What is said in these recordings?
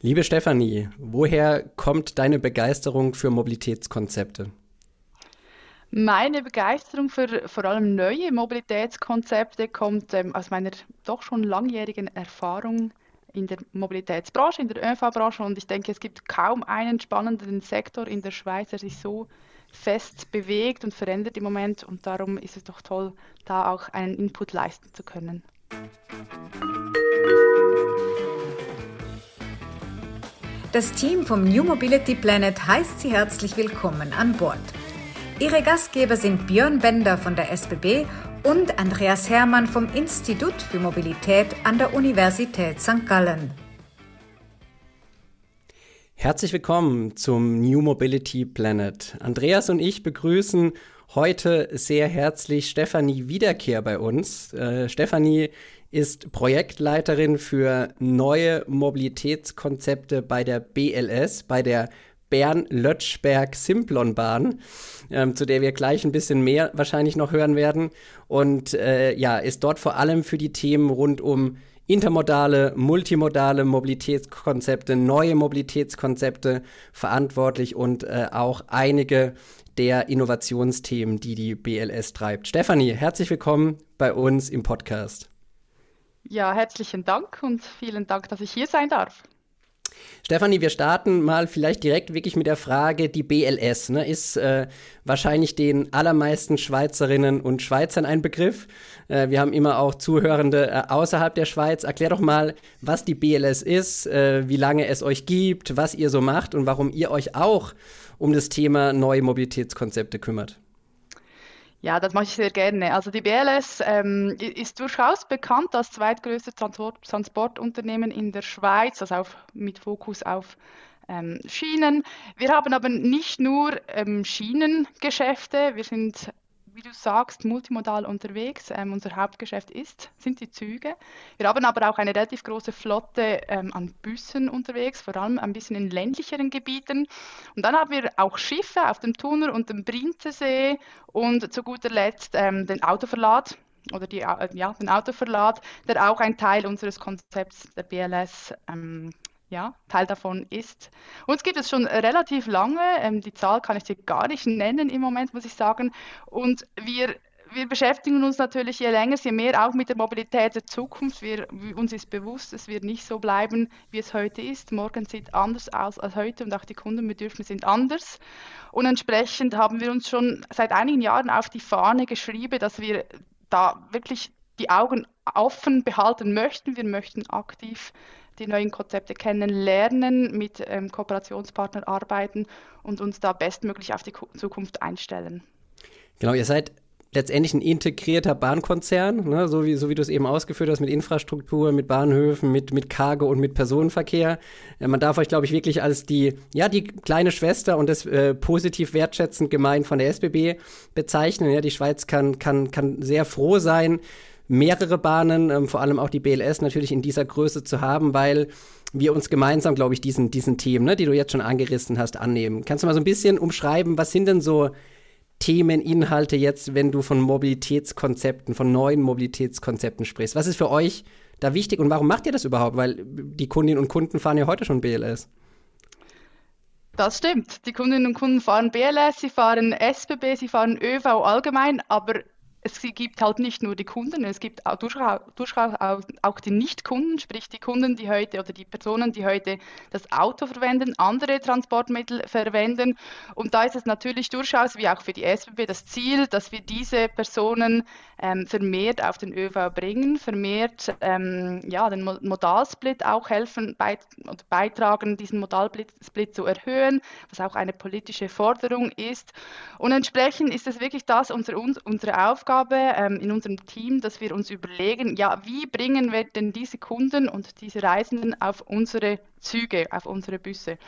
Liebe Stefanie, woher kommt deine Begeisterung für Mobilitätskonzepte? Meine Begeisterung für vor allem neue Mobilitätskonzepte kommt ähm, aus meiner doch schon langjährigen Erfahrung in der Mobilitätsbranche, in der ÖV-Branche und ich denke, es gibt kaum einen spannenden Sektor in der Schweiz, der sich so fest bewegt und verändert im Moment und darum ist es doch toll, da auch einen Input leisten zu können. Das Team vom New Mobility Planet heißt Sie herzlich willkommen an Bord. Ihre Gastgeber sind Björn Bender von der SBB und Andreas Hermann vom Institut für Mobilität an der Universität St. Gallen. Herzlich willkommen zum New Mobility Planet. Andreas und ich begrüßen heute sehr herzlich Stefanie Wiederkehr bei uns. Äh, Stefanie ist Projektleiterin für neue Mobilitätskonzepte bei der BLS, bei der Bern-Lötschberg-Simplon-Bahn, ähm, zu der wir gleich ein bisschen mehr wahrscheinlich noch hören werden. Und äh, ja, ist dort vor allem für die Themen rund um intermodale, multimodale Mobilitätskonzepte, neue Mobilitätskonzepte verantwortlich und äh, auch einige der Innovationsthemen, die die BLS treibt. Stefanie, herzlich willkommen bei uns im Podcast. Ja, herzlichen Dank und vielen Dank, dass ich hier sein darf. Stefanie, wir starten mal vielleicht direkt wirklich mit der Frage, die BLS ne, ist äh, wahrscheinlich den allermeisten Schweizerinnen und Schweizern ein Begriff. Äh, wir haben immer auch Zuhörende äh, außerhalb der Schweiz. Erklär doch mal, was die BLS ist, äh, wie lange es euch gibt, was ihr so macht und warum ihr euch auch um das Thema neue Mobilitätskonzepte kümmert. Ja, das mache ich sehr gerne. Also die BLS ähm, ist durchaus bekannt als zweitgrößte Transport Transportunternehmen in der Schweiz, also auf, mit Fokus auf ähm, Schienen. Wir haben aber nicht nur ähm, Schienengeschäfte, wir sind wie du sagst, multimodal unterwegs. Ähm, unser Hauptgeschäft ist, sind die Züge. Wir haben aber auch eine relativ große Flotte ähm, an Bussen unterwegs, vor allem ein bisschen in ländlicheren Gebieten. Und dann haben wir auch Schiffe auf dem Thuner und dem Brinzesee und zu guter Letzt ähm, den Autoverlad oder die, äh, ja, den Autoverlad, der auch ein Teil unseres Konzepts der BLS ähm, ja, Teil davon ist. Uns gibt es schon relativ lange, ähm, die Zahl kann ich dir gar nicht nennen im Moment, muss ich sagen. Und wir, wir beschäftigen uns natürlich je länger, je mehr auch mit der Mobilität der Zukunft. Wir, uns ist bewusst, es wird nicht so bleiben, wie es heute ist. Morgen sieht anders aus als heute und auch die Kundenbedürfnisse sind anders. Und entsprechend haben wir uns schon seit einigen Jahren auf die Fahne geschrieben, dass wir da wirklich die Augen offen behalten möchten. Wir möchten aktiv die neuen Konzepte kennenlernen, mit ähm, Kooperationspartnern arbeiten und uns da bestmöglich auf die Zukunft einstellen. Genau, ihr seid letztendlich ein integrierter Bahnkonzern, ne, so, wie, so wie du es eben ausgeführt hast, mit Infrastruktur, mit Bahnhöfen, mit, mit Cargo und mit Personenverkehr. Ja, man darf euch, glaube ich, wirklich als die, ja, die kleine Schwester und das äh, positiv wertschätzend gemeint von der SBB bezeichnen. Ja, die Schweiz kann, kann, kann sehr froh sein, mehrere Bahnen, ähm, vor allem auch die BLS natürlich in dieser Größe zu haben, weil wir uns gemeinsam, glaube ich, diesen, diesen Themen, ne, die du jetzt schon angerissen hast, annehmen. Kannst du mal so ein bisschen umschreiben, was sind denn so Themen, Inhalte jetzt, wenn du von Mobilitätskonzepten, von neuen Mobilitätskonzepten sprichst? Was ist für euch da wichtig und warum macht ihr das überhaupt? Weil die Kundinnen und Kunden fahren ja heute schon BLS. Das stimmt. Die Kundinnen und Kunden fahren BLS, sie fahren SBB, sie fahren ÖV allgemein, aber es gibt halt nicht nur die Kunden, es gibt auch durchaus, durchaus auch die Nicht-Kunden, sprich die Kunden, die heute oder die Personen, die heute das Auto verwenden, andere Transportmittel verwenden. Und da ist es natürlich durchaus, wie auch für die SBB, das Ziel, dass wir diese Personen ähm, vermehrt auf den ÖV bringen, vermehrt ähm, ja, den Modalsplit auch helfen beit beitragen, diesen Modalsplit zu erhöhen, was auch eine politische Forderung ist. Und entsprechend ist es wirklich das unsere, unsere Aufgabe ähm, in unserem Team, dass wir uns überlegen, ja, wie bringen wir denn diese Kunden und diese Reisenden auf unsere Züge, auf unsere Busse.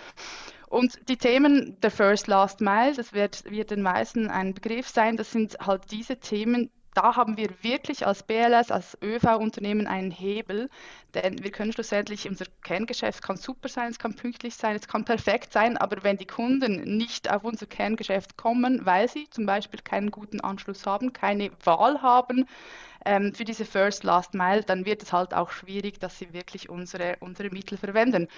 Und die Themen der First Last Mile, das wird, wird den meisten ein Begriff sein, das sind halt diese Themen, da haben wir wirklich als BLS, als ÖV-Unternehmen einen Hebel, denn wir können schlussendlich, unser Kerngeschäft kann super sein, es kann pünktlich sein, es kann perfekt sein, aber wenn die Kunden nicht auf unser Kerngeschäft kommen, weil sie zum Beispiel keinen guten Anschluss haben, keine Wahl haben, ähm, für diese First Last Mile, dann wird es halt auch schwierig, dass sie wirklich unsere, unsere Mittel verwenden.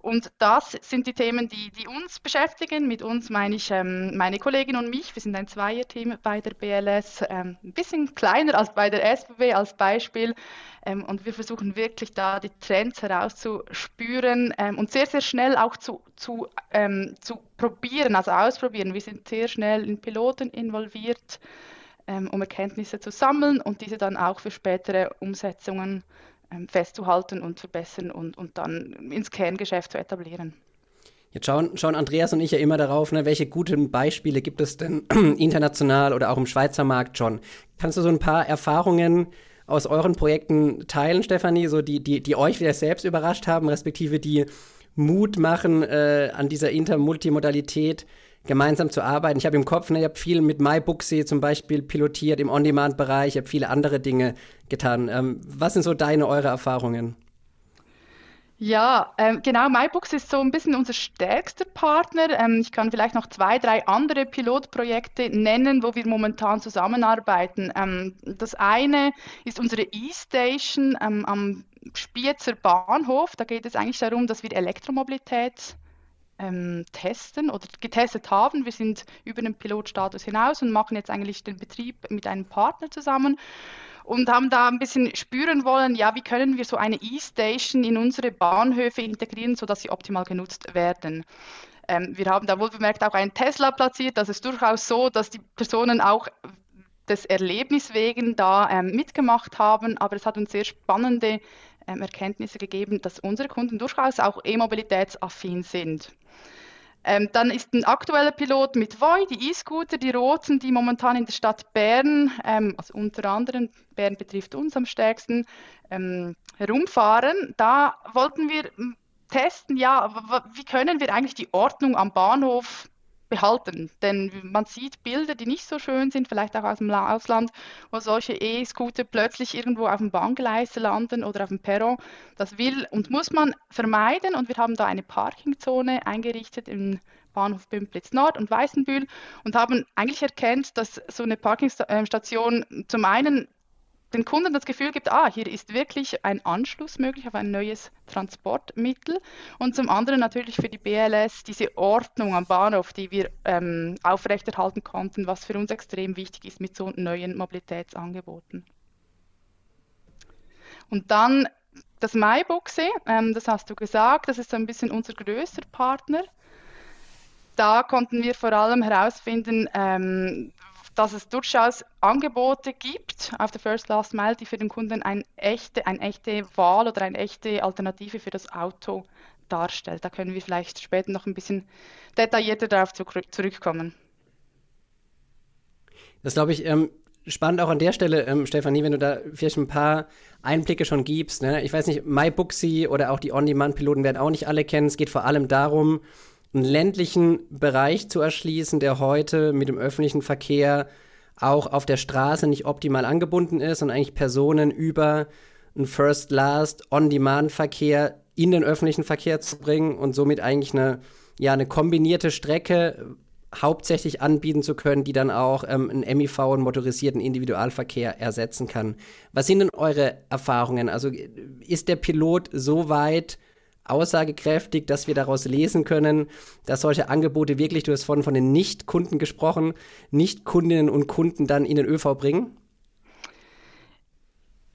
Und das sind die Themen, die, die uns beschäftigen. Mit uns meine ich ähm, meine Kollegin und mich. Wir sind ein Zweierteam bei der BLS, ähm, ein bisschen kleiner als bei der SBB als Beispiel. Ähm, und wir versuchen wirklich da die Trends herauszuspüren ähm, und sehr, sehr schnell auch zu, zu, ähm, zu probieren, also ausprobieren. Wir sind sehr schnell in Piloten involviert, ähm, um Erkenntnisse zu sammeln und diese dann auch für spätere Umsetzungen ähm, festzuhalten und verbessern und, und dann ins Kerngeschäft zu etablieren. Jetzt schauen, schauen Andreas und ich ja immer darauf, ne, welche guten Beispiele gibt es denn international oder auch im Schweizer Markt schon. Kannst du so ein paar Erfahrungen aus euren Projekten teilen, Stefanie, so die, die, die euch wieder selbst überrascht haben, respektive die Mut machen, äh, an dieser Intermultimodalität gemeinsam zu arbeiten. Ich habe im Kopf, ne, ich habe viel mit MyBooksy zum Beispiel pilotiert im On-Demand-Bereich, ich habe viele andere Dinge getan. Ähm, was sind so deine, eure Erfahrungen? Ja, ähm, genau, MyBooks ist so ein bisschen unser stärkster Partner. Ähm, ich kann vielleicht noch zwei, drei andere Pilotprojekte nennen, wo wir momentan zusammenarbeiten. Ähm, das eine ist unsere E-Station ähm, am Spiezer Bahnhof. Da geht es eigentlich darum, dass wir Elektromobilität ähm, testen oder getestet haben. Wir sind über den Pilotstatus hinaus und machen jetzt eigentlich den Betrieb mit einem Partner zusammen und haben da ein bisschen spüren wollen, ja, wie können wir so eine E-Station in unsere Bahnhöfe integrieren, sodass sie optimal genutzt werden. Ähm, wir haben da wohl bemerkt auch einen Tesla platziert. Das ist durchaus so, dass die Personen auch des Erlebnis wegen da ähm, mitgemacht haben, aber es hat uns sehr spannende ähm, Erkenntnisse gegeben, dass unsere Kunden durchaus auch e-mobilitätsaffin sind. Ähm, dann ist ein aktueller Pilot mit Voi, die E-Scooter, die roten, die momentan in der Stadt Bern, ähm, also unter anderem, Bern betrifft uns am stärksten, ähm, herumfahren. Da wollten wir hm, testen, ja, wie können wir eigentlich die Ordnung am Bahnhof behalten. Denn man sieht Bilder, die nicht so schön sind, vielleicht auch aus dem Ausland, wo solche E-Scooter plötzlich irgendwo auf dem Bahngleis landen oder auf dem Perron. Das will und muss man vermeiden und wir haben da eine Parkingzone eingerichtet im Bahnhof Bümplitz Nord und Weißenbühl und haben eigentlich erkannt, dass so eine Parkingstation zum einen den Kunden das Gefühl gibt, ah, hier ist wirklich ein Anschluss möglich auf ein neues Transportmittel und zum anderen natürlich für die BLS diese Ordnung am Bahnhof, die wir ähm, aufrechterhalten konnten, was für uns extrem wichtig ist mit so neuen Mobilitätsangeboten. Und dann das MyBoxy, ähm, das hast du gesagt, das ist so ein bisschen unser größter Partner. Da konnten wir vor allem herausfinden, ähm, dass es durchaus Angebote gibt auf der First Last Mile, die für den Kunden ein echte, eine echte Wahl oder eine echte Alternative für das Auto darstellt. Da können wir vielleicht später noch ein bisschen detaillierter darauf zurückkommen. Das glaube ich ähm, spannend auch an der Stelle, ähm, Stefanie, wenn du da vielleicht ein paar Einblicke schon gibst. Ne? Ich weiß nicht, MyBooksy oder auch die On-Demand-Piloten werden auch nicht alle kennen. Es geht vor allem darum, einen ländlichen Bereich zu erschließen, der heute mit dem öffentlichen Verkehr auch auf der Straße nicht optimal angebunden ist und eigentlich Personen über einen First-Last, On-Demand-Verkehr in den öffentlichen Verkehr zu bringen und somit eigentlich eine, ja, eine kombinierte Strecke hauptsächlich anbieten zu können, die dann auch ähm, einen MIV und motorisierten Individualverkehr ersetzen kann. Was sind denn eure Erfahrungen? Also ist der Pilot so weit aussagekräftig, dass wir daraus lesen können, dass solche Angebote wirklich, du hast vorhin von den Nicht-Kunden gesprochen, Nicht-Kundinnen und Kunden dann in den ÖV bringen?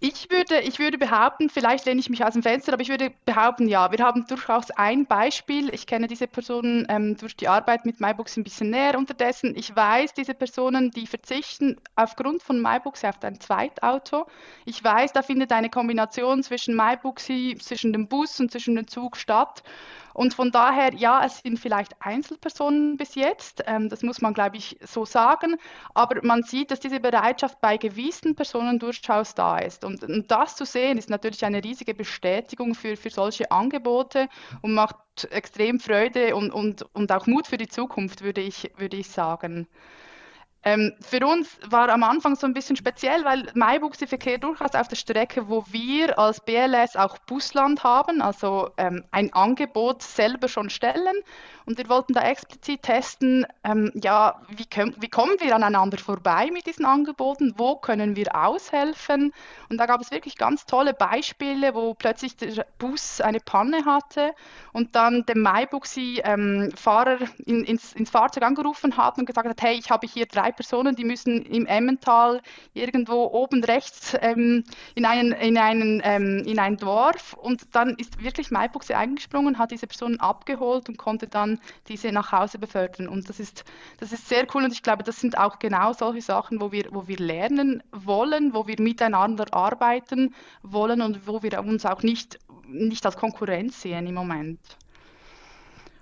Ich würde, ich würde behaupten, vielleicht lehne ich mich aus dem Fenster, aber ich würde behaupten, ja, wir haben durchaus ein Beispiel. Ich kenne diese Personen ähm, durch die Arbeit mit MyBooks ein bisschen näher unterdessen. Ich weiß, diese Personen, die verzichten aufgrund von MyBooks auf ein Zweitauto. Ich weiß, da findet eine Kombination zwischen MyBooks, zwischen dem Bus und zwischen dem Zug statt. Und von daher, ja, es sind vielleicht Einzelpersonen bis jetzt, ähm, das muss man, glaube ich, so sagen, aber man sieht, dass diese Bereitschaft bei gewissen Personen durchaus da ist. Und, und das zu sehen, ist natürlich eine riesige Bestätigung für, für solche Angebote und macht extrem Freude und, und, und auch Mut für die Zukunft, würde ich, würde ich sagen. Ähm, für uns war am Anfang so ein bisschen speziell, weil Maibuchse-Verkehr durchaus auf der Strecke, wo wir als BLS auch Busland haben, also ähm, ein Angebot selber schon stellen. Und wir wollten da explizit testen, ähm, ja, wie, können, wie kommen wir aneinander vorbei mit diesen Angeboten, wo können wir aushelfen. Und da gab es wirklich ganz tolle Beispiele, wo plötzlich der Bus eine Panne hatte und dann der Maibuchse-Fahrer ähm, in, ins, ins Fahrzeug angerufen hat und gesagt hat, hey, ich habe hier drei Personen, die müssen im Emmental irgendwo oben rechts ähm, in, einen, in, einen, ähm, in ein Dorf. Und dann ist wirklich MyBuchse eingesprungen, hat diese Personen abgeholt und konnte dann diese nach Hause befördern. Und das ist, das ist sehr cool. Und ich glaube, das sind auch genau solche Sachen, wo wir, wo wir lernen wollen, wo wir miteinander arbeiten wollen und wo wir uns auch nicht, nicht als Konkurrenz sehen im Moment.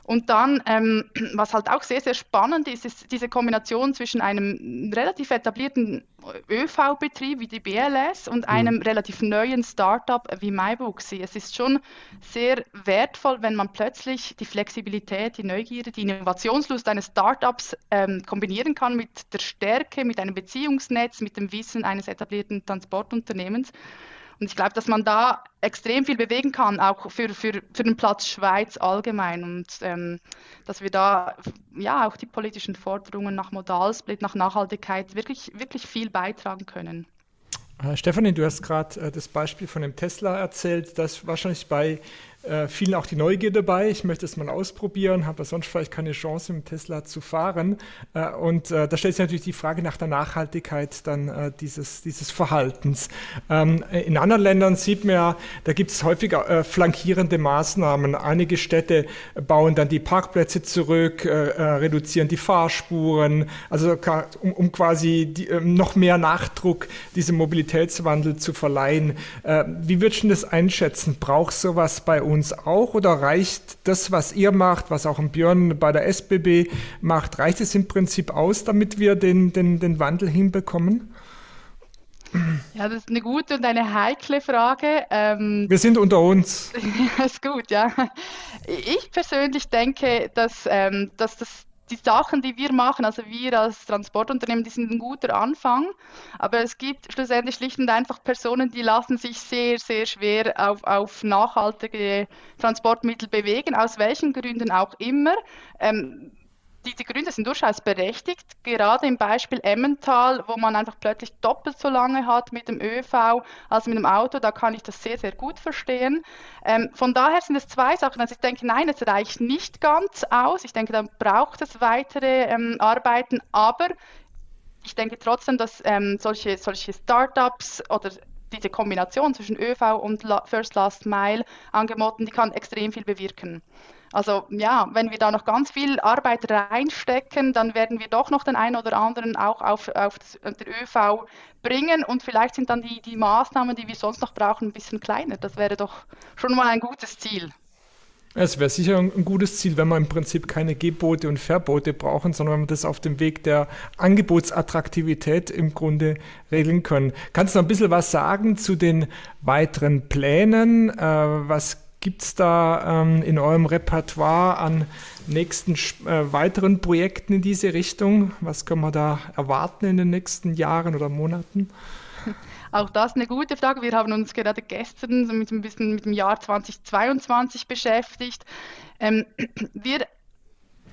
Und dann, ähm, was halt auch sehr, sehr spannend ist, ist diese Kombination zwischen einem relativ etablierten ÖV-Betrieb wie die BLS und mhm. einem mhm. relativ neuen Startup wie MyBooksy. Es ist schon sehr wertvoll, wenn man plötzlich die Flexibilität, die Neugierde, die Innovationslust eines Startups ähm, kombinieren kann mit der Stärke, mit einem Beziehungsnetz, mit dem Wissen eines etablierten Transportunternehmens. Und ich glaube, dass man da extrem viel bewegen kann, auch für, für, für den Platz Schweiz allgemein. Und ähm, dass wir da ja auch die politischen Forderungen nach Modalsplit, nach Nachhaltigkeit wirklich, wirklich viel beitragen können. Äh, Stefanie, du hast gerade äh, das Beispiel von dem Tesla erzählt, das wahrscheinlich bei äh, vielen auch die Neugier dabei. Ich möchte es mal ausprobieren, habe sonst vielleicht keine Chance, mit Tesla zu fahren. Äh, und äh, da stellt sich natürlich die Frage nach der Nachhaltigkeit dann äh, dieses, dieses Verhaltens. Ähm, in anderen Ländern sieht man ja, da gibt es häufig äh, flankierende Maßnahmen. Einige Städte bauen dann die Parkplätze zurück, äh, reduzieren die Fahrspuren, also um, um quasi die, ähm, noch mehr Nachdruck diesem Mobilitätswandel zu verleihen. wie würdest du das einschätzen? Braucht sowas bei uns? Uns auch oder reicht das, was ihr macht, was auch ein Björn bei der SBB macht, reicht es im Prinzip aus, damit wir den, den, den Wandel hinbekommen? Ja, das ist eine gute und eine heikle Frage. Ähm, wir sind unter uns. ist gut, ja. Ich persönlich denke, dass, ähm, dass das die Sachen, die wir machen, also wir als Transportunternehmen, die sind ein guter Anfang, aber es gibt schlussendlich schlicht und einfach Personen, die lassen sich sehr, sehr schwer auf, auf nachhaltige Transportmittel bewegen, aus welchen Gründen auch immer. Ähm, diese Gründe sind durchaus berechtigt, gerade im Beispiel Emmental, wo man einfach plötzlich doppelt so lange hat mit dem ÖV als mit dem Auto, da kann ich das sehr, sehr gut verstehen. Ähm, von daher sind es zwei Sachen. Also ich denke, nein, es reicht nicht ganz aus. Ich denke, da braucht es weitere ähm, Arbeiten, aber ich denke trotzdem, dass ähm, solche, solche Startups oder diese Kombination zwischen ÖV und First Last Mile Angeboten, die kann extrem viel bewirken. Also ja, wenn wir da noch ganz viel Arbeit reinstecken, dann werden wir doch noch den einen oder anderen auch auf, auf das, den ÖV bringen und vielleicht sind dann die, die Maßnahmen, die wir sonst noch brauchen, ein bisschen kleiner. Das wäre doch schon mal ein gutes Ziel. Es wäre sicher ein gutes Ziel, wenn wir im Prinzip keine Gebote und Verbote brauchen, sondern wenn wir das auf dem Weg der Angebotsattraktivität im Grunde regeln können. Kannst du noch ein bisschen was sagen zu den weiteren Plänen? Äh, was Gibt es da ähm, in eurem Repertoire an nächsten äh, weiteren Projekten in diese Richtung? Was können wir da erwarten in den nächsten Jahren oder Monaten? Auch das eine gute Frage. Wir haben uns gerade gestern mit ein bisschen mit dem Jahr 2022 beschäftigt. Ähm, wir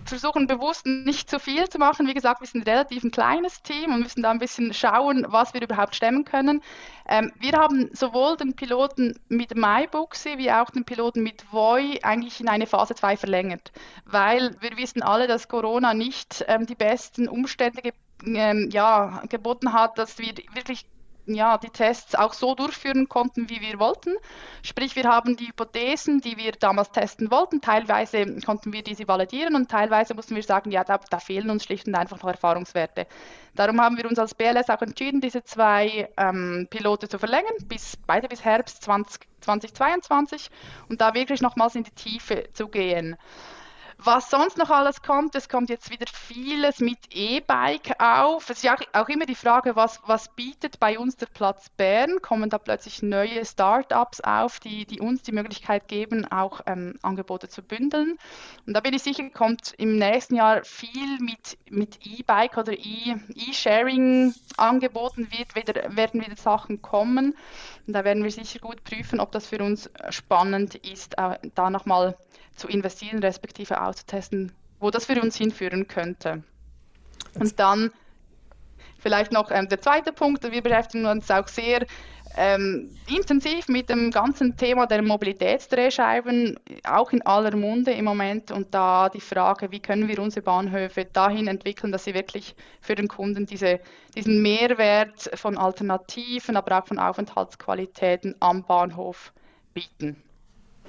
versuchen bewusst nicht zu viel zu machen. Wie gesagt, wir sind relativ ein kleines Team und müssen da ein bisschen schauen, was wir überhaupt stemmen können. Ähm, wir haben sowohl den Piloten mit MyBooksy wie auch den Piloten mit Voi eigentlich in eine Phase 2 verlängert, weil wir wissen alle, dass Corona nicht ähm, die besten Umstände ge ähm, ja, geboten hat, dass wir wirklich ja, die Tests auch so durchführen konnten, wie wir wollten. Sprich, wir haben die Hypothesen, die wir damals testen wollten, teilweise konnten wir diese validieren und teilweise mussten wir sagen, ja, da, da fehlen uns schlicht und einfach noch Erfahrungswerte. Darum haben wir uns als BLS auch entschieden, diese zwei ähm, Pilote zu verlängern, bis, beide bis Herbst 20, 2022 und da wirklich nochmals in die Tiefe zu gehen. Was sonst noch alles kommt, es kommt jetzt wieder vieles mit E-Bike auf. Es ist ja auch, auch immer die Frage, was, was bietet bei uns der Platz Bern? Kommen da plötzlich neue Start-ups auf, die, die uns die Möglichkeit geben, auch ähm, Angebote zu bündeln? Und da bin ich sicher, kommt im nächsten Jahr viel mit, mit E-Bike oder E-Sharing angeboten wird, wieder, werden wieder Sachen kommen. Und da werden wir sicher gut prüfen, ob das für uns spannend ist, da nochmal zu investieren, respektive auszutesten, wo das für uns hinführen könnte. Und dann vielleicht noch ähm, der zweite Punkt, wir beschäftigen uns auch sehr ähm, intensiv mit dem ganzen Thema der Mobilitätsdrehscheiben, auch in aller Munde im Moment. Und da die Frage, wie können wir unsere Bahnhöfe dahin entwickeln, dass sie wirklich für den Kunden diese, diesen Mehrwert von Alternativen, aber auch von Aufenthaltsqualitäten am Bahnhof bieten.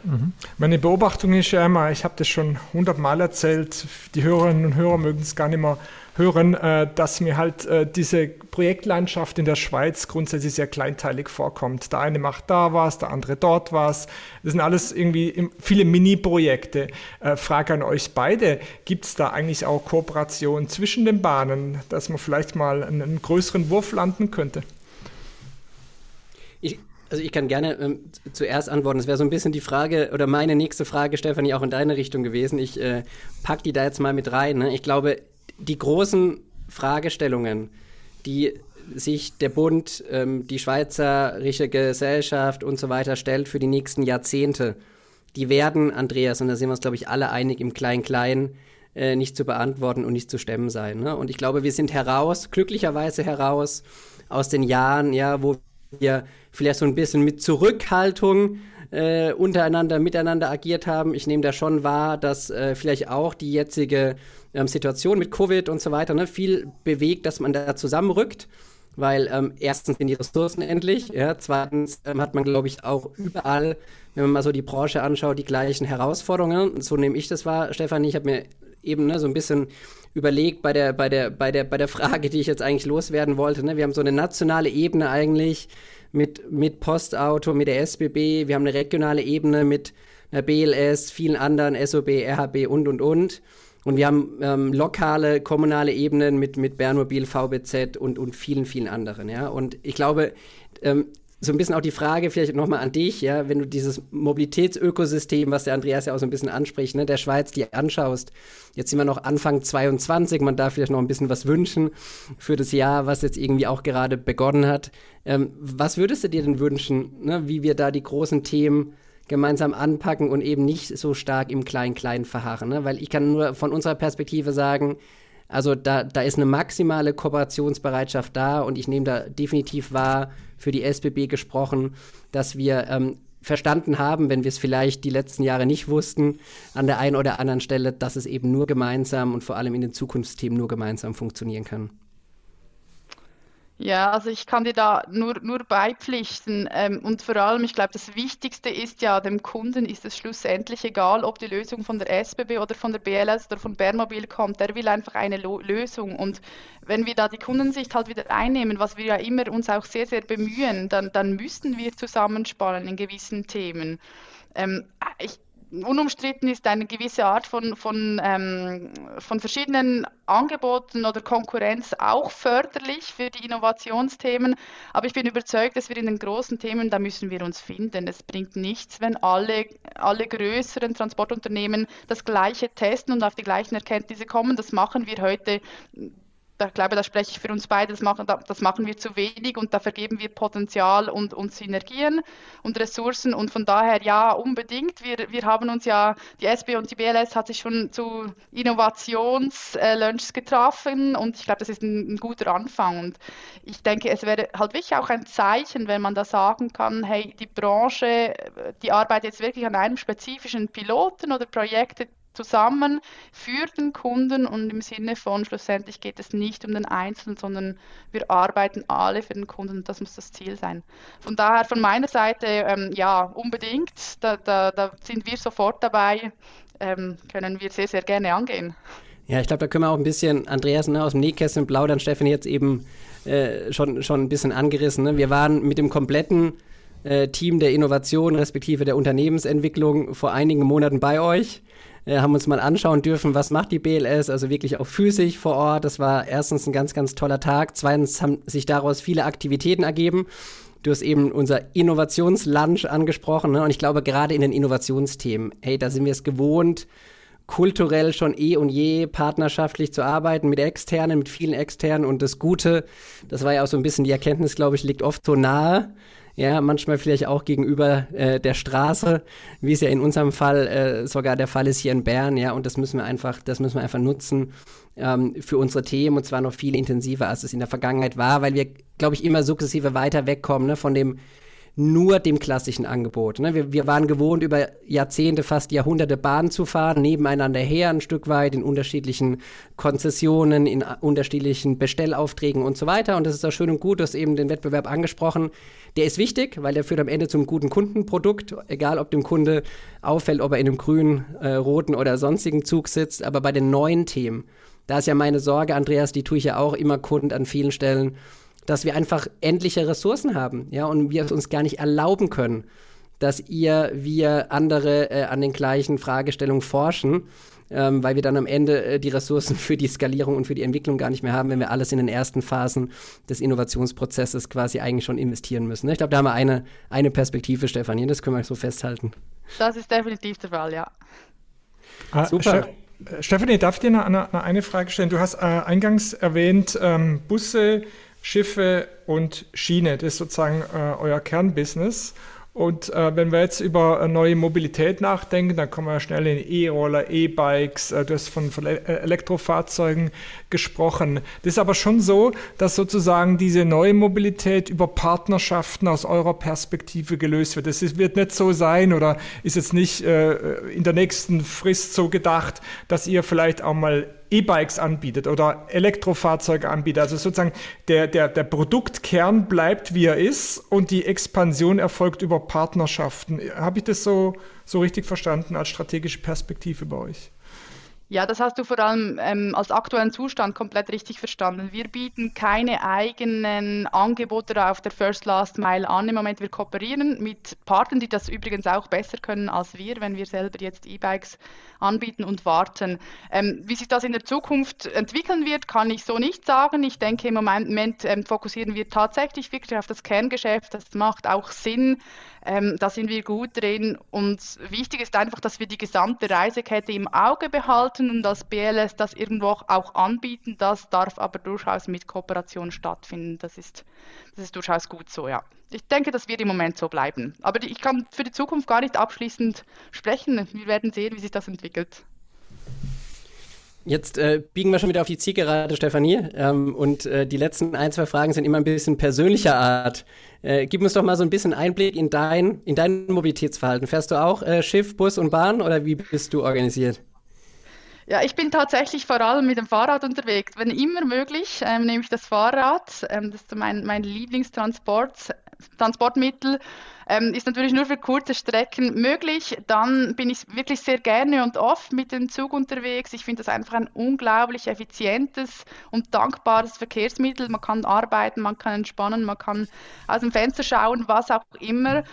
Mhm. Meine Beobachtung ist ja immer, ich habe das schon hundertmal erzählt, die Hörerinnen und Hörer mögen es gar nicht mehr hören, äh, dass mir halt äh, diese Projektlandschaft in der Schweiz grundsätzlich sehr kleinteilig vorkommt. Der eine macht da was, der andere dort was. Das sind alles irgendwie viele Mini-Projekte. Äh, Frage an euch beide, gibt es da eigentlich auch Kooperation zwischen den Bahnen, dass man vielleicht mal einen größeren Wurf landen könnte? Also ich kann gerne ähm, zuerst antworten. Es wäre so ein bisschen die Frage oder meine nächste Frage, Stefanie, auch in deine Richtung gewesen. Ich äh, pack die da jetzt mal mit rein. Ne? Ich glaube, die großen Fragestellungen, die sich der Bund, ähm, die Schweizerische Gesellschaft und so weiter stellt für die nächsten Jahrzehnte, die werden, Andreas, und da sind wir uns, glaube ich, alle einig, im Klein-Klein äh, nicht zu beantworten und nicht zu stemmen sein. Ne? Und ich glaube, wir sind heraus, glücklicherweise heraus, aus den Jahren, ja, wo wir vielleicht so ein bisschen mit Zurückhaltung äh, untereinander, miteinander agiert haben. Ich nehme da schon wahr, dass äh, vielleicht auch die jetzige ähm, Situation mit Covid und so weiter ne, viel bewegt, dass man da zusammenrückt. Weil ähm, erstens sind die Ressourcen endlich, ja, zweitens ähm, hat man, glaube ich, auch überall, wenn man mal so die Branche anschaut, die gleichen Herausforderungen. So nehme ich das wahr, Stefanie. Ich habe mir eben ne, so ein bisschen überlegt bei der, bei, der, bei, der, bei der Frage, die ich jetzt eigentlich loswerden wollte. Ne? Wir haben so eine nationale Ebene eigentlich mit, mit Postauto, mit der SBB. Wir haben eine regionale Ebene mit einer BLS, vielen anderen, SOB, RHB und, und, und. Und wir haben ähm, lokale, kommunale Ebenen mit, mit Bernmobil, VBZ und, und vielen, vielen anderen. Ja? Und ich glaube, ähm, so ein bisschen auch die Frage vielleicht nochmal an dich, ja, wenn du dieses Mobilitätsökosystem, was der Andreas ja auch so ein bisschen anspricht, ne, der Schweiz, die anschaust. Jetzt sind wir noch Anfang 22, man darf vielleicht noch ein bisschen was wünschen für das Jahr, was jetzt irgendwie auch gerade begonnen hat. Ähm, was würdest du dir denn wünschen, ne, wie wir da die großen Themen gemeinsam anpacken und eben nicht so stark im Klein-Klein verharren? Ne? Weil ich kann nur von unserer Perspektive sagen, also da, da ist eine maximale Kooperationsbereitschaft da und ich nehme da definitiv wahr, für die SBB gesprochen, dass wir ähm, verstanden haben, wenn wir es vielleicht die letzten Jahre nicht wussten, an der einen oder anderen Stelle, dass es eben nur gemeinsam und vor allem in den Zukunftsthemen nur gemeinsam funktionieren kann. Ja, also ich kann dir da nur, nur beipflichten. Ähm, und vor allem, ich glaube, das Wichtigste ist ja, dem Kunden ist es schlussendlich egal, ob die Lösung von der SBB oder von der BLS oder von Bernmobil kommt. Der will einfach eine Lösung. Und wenn wir da die Kundensicht halt wieder einnehmen, was wir ja immer uns auch sehr, sehr bemühen, dann, dann müssten wir zusammenspannen in gewissen Themen. Ähm, ich unumstritten ist eine gewisse Art von, von, ähm, von verschiedenen Angeboten oder Konkurrenz auch förderlich für die Innovationsthemen. Aber ich bin überzeugt, dass wir in den großen Themen, da müssen wir uns finden. Es bringt nichts, wenn alle, alle größeren Transportunternehmen das Gleiche testen und auf die gleichen Erkenntnisse kommen. Das machen wir heute ich glaube, da spreche ich für uns beide, das machen, das machen wir zu wenig und da vergeben wir Potenzial und, und Synergien und Ressourcen und von daher ja, unbedingt. Wir, wir haben uns ja, die SB und die BLS hat sich schon zu Innovationslunches getroffen und ich glaube, das ist ein, ein, guter Anfang und ich denke, es wäre halt wirklich auch ein Zeichen, wenn man da sagen kann, hey, die Branche, die arbeitet jetzt wirklich an einem spezifischen Piloten oder Projekte, zusammen für den Kunden und im Sinne von schlussendlich geht es nicht um den Einzelnen, sondern wir arbeiten alle für den Kunden und das muss das Ziel sein. Von daher von meiner Seite, ähm, ja, unbedingt, da, da, da, sind wir sofort dabei, ähm, können wir sehr, sehr gerne angehen. Ja, ich glaube, da können wir auch ein bisschen, Andreas, ne, aus dem Nähkästchen plaudern, Stefanie jetzt eben äh, schon, schon ein bisschen angerissen. Ne? Wir waren mit dem kompletten äh, Team der Innovation respektive der Unternehmensentwicklung vor einigen Monaten bei euch haben uns mal anschauen dürfen, was macht die BLS, also wirklich auch physisch vor Ort. Das war erstens ein ganz, ganz toller Tag. Zweitens haben sich daraus viele Aktivitäten ergeben. Du hast eben unser Innovationslunch angesprochen. Ne? Und ich glaube, gerade in den Innovationsthemen, hey, da sind wir es gewohnt, kulturell schon eh und je partnerschaftlich zu arbeiten mit externen, mit vielen externen. Und das Gute, das war ja auch so ein bisschen die Erkenntnis, glaube ich, liegt oft so nahe. Ja, manchmal vielleicht auch gegenüber äh, der Straße, wie es ja in unserem Fall äh, sogar der Fall ist hier in Bern, ja, und das müssen wir einfach, das müssen wir einfach nutzen ähm, für unsere Themen und zwar noch viel intensiver, als es in der Vergangenheit war, weil wir, glaube ich, immer sukzessive weiter wegkommen ne, von dem nur dem klassischen Angebot. Ne? Wir, wir waren gewohnt, über Jahrzehnte, fast Jahrhunderte Bahn zu fahren, nebeneinander her ein Stück weit, in unterschiedlichen Konzessionen, in unterschiedlichen Bestellaufträgen und so weiter. Und das ist auch schön und gut, du hast eben den Wettbewerb angesprochen. Der ist wichtig, weil der führt am Ende zum guten Kundenprodukt, egal ob dem Kunde auffällt, ob er in einem grünen, äh, roten oder sonstigen Zug sitzt. Aber bei den neuen Themen, da ist ja meine Sorge, Andreas, die tue ich ja auch immer kund an vielen Stellen, dass wir einfach endliche Ressourcen haben, ja, und wir es uns gar nicht erlauben können, dass ihr, wir andere äh, an den gleichen Fragestellungen forschen, ähm, weil wir dann am Ende äh, die Ressourcen für die Skalierung und für die Entwicklung gar nicht mehr haben, wenn wir alles in den ersten Phasen des Innovationsprozesses quasi eigentlich schon investieren müssen. Ne? Ich glaube, da haben wir eine, eine Perspektive, Stefanie, das können wir so festhalten. Das ist definitiv der Fall, ja. Ah, Super. Stefanie, darf ich dir eine, eine, Frage stellen? Du hast äh, eingangs erwähnt, ähm, Busse, Schiffe und Schiene. Das ist sozusagen äh, euer Kernbusiness. Und äh, wenn wir jetzt über äh, neue Mobilität nachdenken, dann kommen wir schnell in E-Roller, E-Bikes, äh, du hast von, von äh, Elektrofahrzeugen gesprochen. Das ist aber schon so, dass sozusagen diese neue Mobilität über Partnerschaften aus eurer Perspektive gelöst wird. Das ist, wird nicht so sein oder ist jetzt nicht äh, in der nächsten Frist so gedacht, dass ihr vielleicht auch mal E-Bikes anbietet oder Elektrofahrzeuge anbietet. Also sozusagen der, der, der Produktkern bleibt, wie er ist und die Expansion erfolgt über Partnerschaften. Habe ich das so, so richtig verstanden als strategische Perspektive bei euch? Ja, das hast du vor allem ähm, als aktuellen Zustand komplett richtig verstanden. Wir bieten keine eigenen Angebote auf der First Last Mile an. Im Moment wir kooperieren mit Partnern, die das übrigens auch besser können als wir, wenn wir selber jetzt E-Bikes anbieten und warten. Ähm, wie sich das in der Zukunft entwickeln wird, kann ich so nicht sagen. Ich denke, im Moment ähm, fokussieren wir tatsächlich wirklich auf das Kerngeschäft. Das macht auch Sinn. Ähm, da sind wir gut drin. Und wichtig ist einfach, dass wir die gesamte Reisekette im Auge behalten und als BLS das irgendwo auch anbieten. Das darf aber durchaus mit Kooperation stattfinden. Das ist, das ist durchaus gut so, ja. Ich denke, das wird im Moment so bleiben. Aber ich kann für die Zukunft gar nicht abschließend sprechen. Wir werden sehen, wie sich das entwickelt. Jetzt äh, biegen wir schon wieder auf die Zielgerade, Stefanie. Ähm, und äh, die letzten ein, zwei Fragen sind immer ein bisschen persönlicher Art. Äh, gib uns doch mal so ein bisschen Einblick in dein, in dein Mobilitätsverhalten. Fährst du auch äh, Schiff, Bus und Bahn oder wie bist du organisiert? Ja, ich bin tatsächlich vor allem mit dem Fahrrad unterwegs. Wenn immer möglich, ähm, nehme ich das Fahrrad. Ähm, das ist mein, mein Lieblingstransport. Transportmittel ähm, ist natürlich nur für kurze Strecken möglich. Dann bin ich wirklich sehr gerne und oft mit dem Zug unterwegs. Ich finde das einfach ein unglaublich effizientes und dankbares Verkehrsmittel. Man kann arbeiten, man kann entspannen, man kann aus dem Fenster schauen, was auch immer.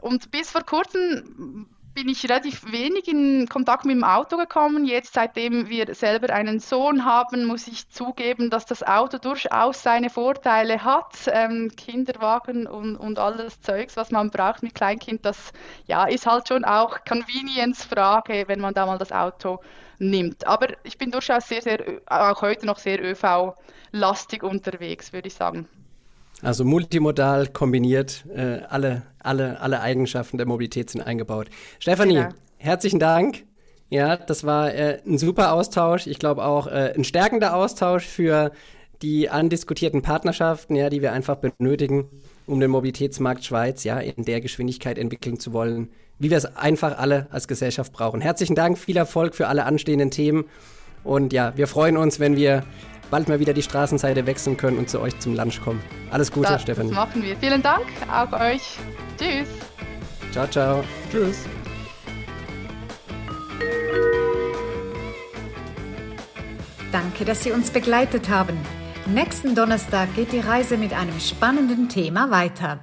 Und bis vor kurzem bin ich relativ wenig in Kontakt mit dem Auto gekommen. Jetzt, seitdem wir selber einen Sohn haben, muss ich zugeben, dass das Auto durchaus seine Vorteile hat. Ähm, Kinderwagen und, und alles Zeugs, was man braucht mit Kleinkind, das ja, ist halt schon auch Convenience-Frage, wenn man da mal das Auto nimmt. Aber ich bin durchaus sehr, sehr, auch heute noch sehr ÖV-lastig unterwegs, würde ich sagen. Also multimodal kombiniert, äh, alle, alle, alle Eigenschaften der Mobilität sind eingebaut. Stefanie, genau. herzlichen Dank. Ja, das war äh, ein super Austausch. Ich glaube auch äh, ein stärkender Austausch für die andiskutierten Partnerschaften, ja, die wir einfach benötigen, um den Mobilitätsmarkt Schweiz ja in der Geschwindigkeit entwickeln zu wollen, wie wir es einfach alle als Gesellschaft brauchen. Herzlichen Dank, viel Erfolg für alle anstehenden Themen und ja, wir freuen uns, wenn wir bald mal wieder die Straßenseite wechseln können und zu euch zum Lunch kommen. Alles Gute, das, Stefanie. Das machen wir. Vielen Dank, auch euch. Tschüss. Ciao, ciao. Tschüss. Danke, dass Sie uns begleitet haben. Nächsten Donnerstag geht die Reise mit einem spannenden Thema weiter.